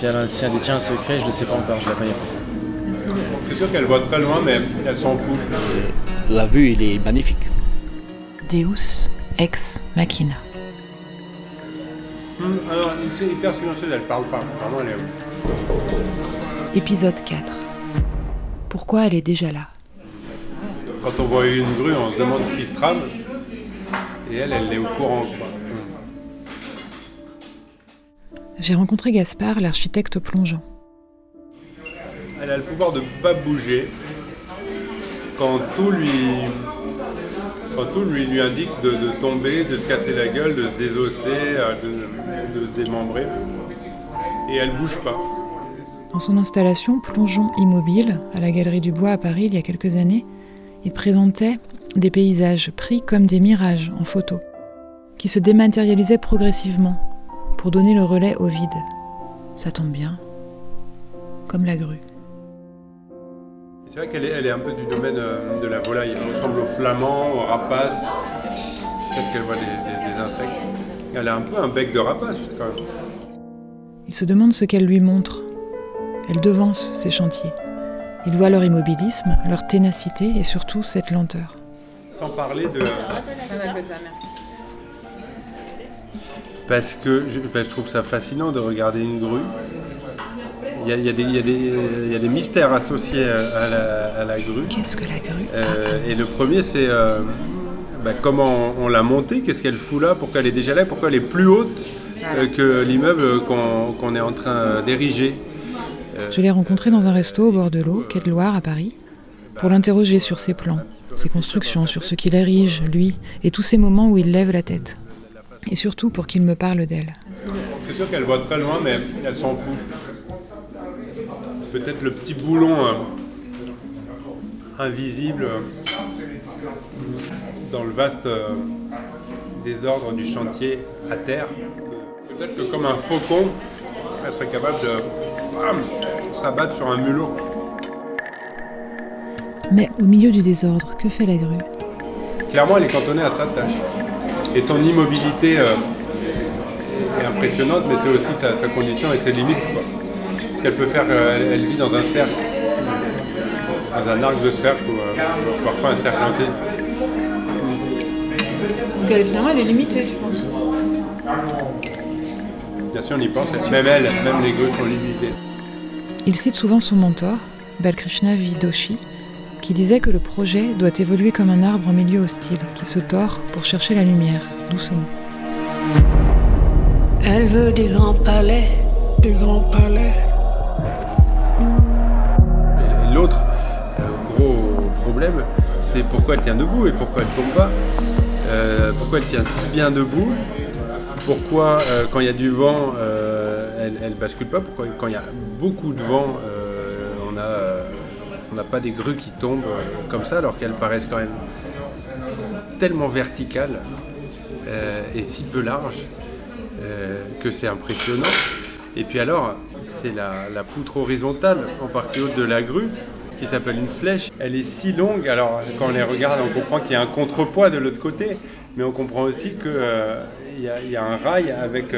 Si elle, si elle détient un secret, je ne le sais pas encore, je la connais pas. C'est sûr qu'elle voit très loin, mais elle s'en fout. La vue, il est magnifique. Deus ex machina. Hum, alors, c'est hyper silencieuse, elle parle pas. Vraiment, elle est... Épisode 4. Pourquoi elle est déjà là? Quand on voit une grue, on se demande ce qui se trame. Et elle, elle est au courant. quoi. J'ai rencontré Gaspard, l'architecte plongeant. Elle a le pouvoir de pas bouger quand tout lui, quand tout lui, lui indique de, de tomber, de se casser la gueule, de se désosser, euh, de, de se démembrer. Et elle bouge pas. Dans son installation Plongeon Immobile, à la Galerie du Bois à Paris il y a quelques années, il présentait des paysages pris comme des mirages en photo, qui se dématérialisaient progressivement pour donner le relais au vide. Ça tombe bien, comme la grue. C'est vrai qu'elle est, elle est un peu du domaine euh, de la volaille. Elle ressemble aux flamands, aux rapaces. Peut-être qu'elle voit des, des- des insectes. Elle a un peu un bec de rapace quand même. Il se demande ce qu'elle lui montre. Elle devance ses chantiers. Il voit leur immobilisme, leur ténacité et surtout cette lenteur. Sans parler de. Parce que je, enfin, je trouve ça fascinant de regarder une grue. Il y a, il y a des, il y a des- il y a des mystères associés à la, à la grue. Qu'est-ce que la grue? Euh, et le premier, c'est euh, bah, comment on, on l'a montée, qu'est-ce qu'elle fout là, pourquoi elle est déjà là, pourquoi elle est plus haute euh, que l'immeuble qu'on est en train d'ériger. Je l'ai rencontré dans un resto au bord de l'eau, quai de Loire, à Paris, pour l'interroger sur ses plans, ses constructions, sur ce qu'il érige, lui, et tous ces moments où il lève la tête. Et surtout pour qu'il me parle d'elle. C'est sûr qu'elle voit très loin, mais elle s'en fout. Peut-être le petit boulon euh, invisible euh, dans le vaste euh, désordre du chantier à terre. Peut-être que comme un faucon, elle serait capable de bam, s'abattre sur un mulot. Mais au milieu du désordre, que fait la grue? Clairement, elle est cantonnée à sa tâche. Et son immobilité euh, est impressionnante, mais c'est aussi sa, sa condition et ses limites. Quoi. Parce qu'elle peut faire, euh, elle, elle vit dans un cercle, dans un arc de cercle, ou euh, parfois un cercle entier. Donc elle, finalement, elle est limitée, je pense. Bien sûr, on y pense. Même elle, même les grues sont limitées. Il cite souvent son mentor, Balkrishna Vidoshi, qui disait que le projet doit évoluer comme un arbre en milieu hostile, qui se tord pour chercher la lumière, doucement. Elle veut des grands palais, des grands palais. L'autre euh, gros problème, c'est pourquoi elle tient debout et pourquoi elle tombe pas. Euh, pourquoi elle tient si bien debout? Pourquoi euh, quand il y a du vent, euh, elle, elle bascule pas? Pourquoi quand il y a beaucoup de vent, euh, on a, euh, on n'a pas des grues qui tombent euh, comme ça alors qu'elles paraissent quand même tellement verticales euh, et si peu larges euh, que c'est impressionnant. Et puis alors, c'est la, poutre horizontale, en partie haute de la grue, qui s'appelle une flèche. Elle est si longue, alors quand on les regarde, on comprend qu'il y a un contrepoids de l'autre côté, mais on comprend aussi qu'il y, a- un rail avec,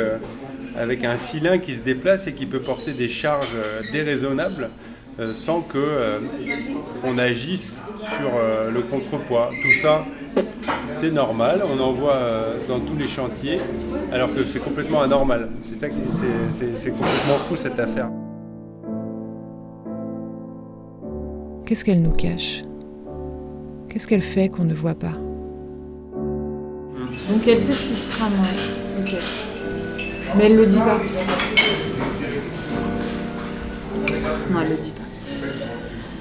avec un filin qui se déplace et qui peut porter des charges déraisonnables euh, sans que euh, on agisse sur euh, le contrepoids. Tout ça, c'est normal, on en voit euh, dans tous les chantiers, alors que c'est complètement anormal. C'est ça qui, c'est, c'est- c'est complètement fou cette affaire. Qu'est-ce qu'elle nous cache? Qu'est-ce qu'elle fait qu'on ne voit pas? Donc elle sait ce qui se trame, ouais. Mais elle le dit pas. Non, elle le dit pas.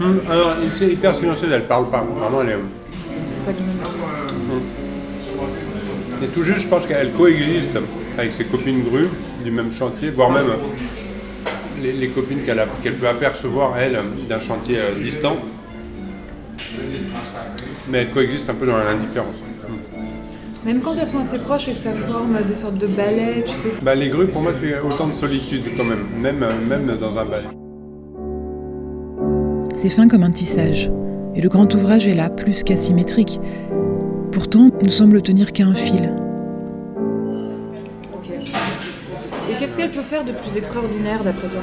Hum, alors, c'est hyper silencieuse, elle parle pas. Vraiment, elle est. C'est ça qui me. Et tout juste, je pense qu'elle coexiste avec ses copines grues du même chantier, voire même les, les copines qu'elle peut apercevoir, elle, d'un chantier euh, distant. Mais elle coexiste un peu dans l'indifférence. Même quand elles sont assez proches et que ça forme des sortes de balais, tu sais. Bah, les grues, pour moi, c'est autant de solitude quand même, même, euh, même dans un balai. C'est fin comme un tissage. Et le grand ouvrage est là, plus qu'asymétrique. Pourtant, ne semble tenir qu'à un fil. Ok. Et qu'est-ce qu'elle peut faire de plus extraordinaire d'après toi?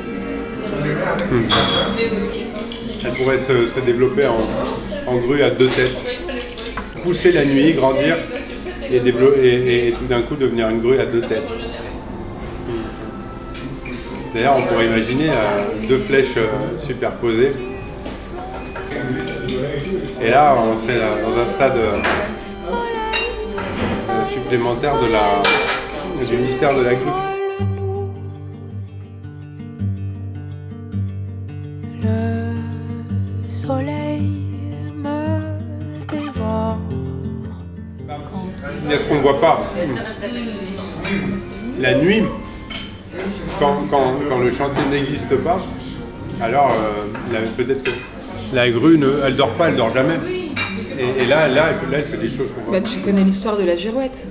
Elle pourrait se, se développer en, en grue à deux têtes. Pousser la nuit, grandir et, et- et tout d'un coup devenir une grue à deux têtes. D'ailleurs, on pourrait imaginer euh, deux flèches euh, superposées. Et là, on serait dans un stade euh, supplémentaire de la, du mystère de la grue. Le soleil me dévore. Il y a ce qu'on ne voit pas? La nuit, quand, quand- quand le chantier n'existe pas, alors euh, peut-être que la grue, ne, elle dort pas, elle dort jamais. Et, et là, là, elle- là, elle fait des choses qu'on voit. Bah, tu connais l'histoire de la girouette.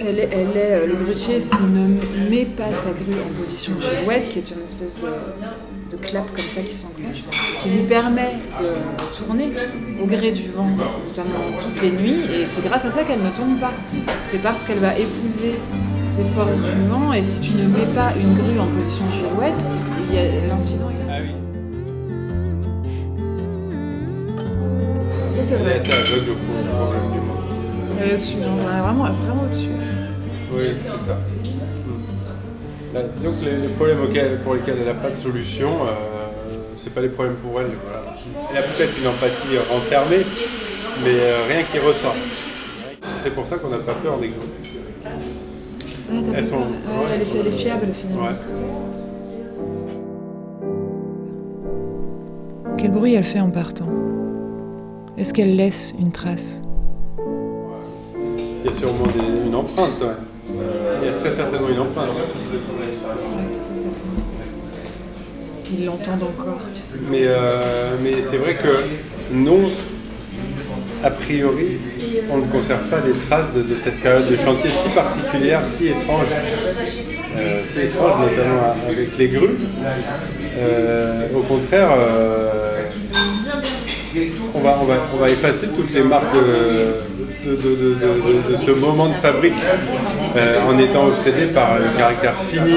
Elle est, elle est, euh, le grutier, s'il ne met pas sa grue en position girouette, qui est une espèce de, de clap comme ça qui s'enclenche, qui lui permet de tourner au gré du vent, notamment toutes les nuits, et c'est grâce à ça qu'elle ne tombe pas. C'est parce qu'elle va épouser les forces du vent, et si tu ne mets pas une grue en position girouette, il y a l'incident. C'est vrai. C'est aveugle au problème du monde. Elle est au-dessus, on est vraiment, vraiment au-dessus. Oui, c'est ça. Là, disons que les, les problèmes auxquels- pour lesquels elle n'a pas de solution, euh, c'est pas des problèmes pour elle. Voilà. Elle a peut-être une empathie renfermée, mais euh, rien qui ressort. C'est pour ça qu'on n'a pas peur des. Ouais, t'as Elles sont- ouais. elle, est, elle est fiable finalement. Ouais. Quel bruit elle fait en partant? Est-ce qu'elle laisse une trace Il y a sûrement des- une empreinte. ouais. Il y a très certainement une empreinte. Ils l'entendent encore, tu sais. Mais, euh, mais c'est vrai que non, a priori, on ne conserve pas les traces de, de cette période de chantier si particulière, si étrange. Euh, si étrange notamment avec les grues. Euh, au contraire, euh, on, va, effacer toutes les marques de, ce moment de fabrique euh, en étant obsédé par le caractère fini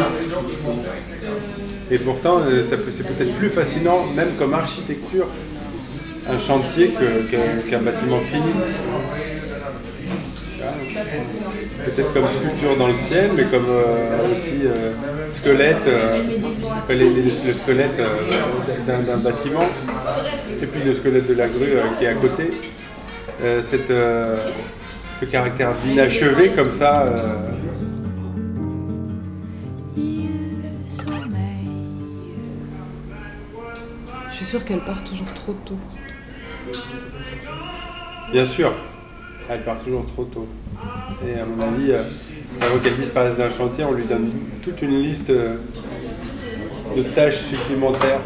et pourtant, euh, c'est peut-être plus fascinant, même comme architecture, un chantier qu'un bâtiment fini. Peut-être comme sculpture dans le ciel, mais comme euh, aussi euh, squelette, euh, les- les- le squelette d'un bâtiment, et puis le squelette de la grue qui est à côté. Cette, ce caractère d'inachevé comme ça. Je suis sûre qu'elle part toujours trop tôt. Bien sûr, elle part toujours trop tôt. Et à mon avis, euh, avant qu'elle disparaisse d'un chantier, on lui donne toute une liste euh, de tâches supplémentaires.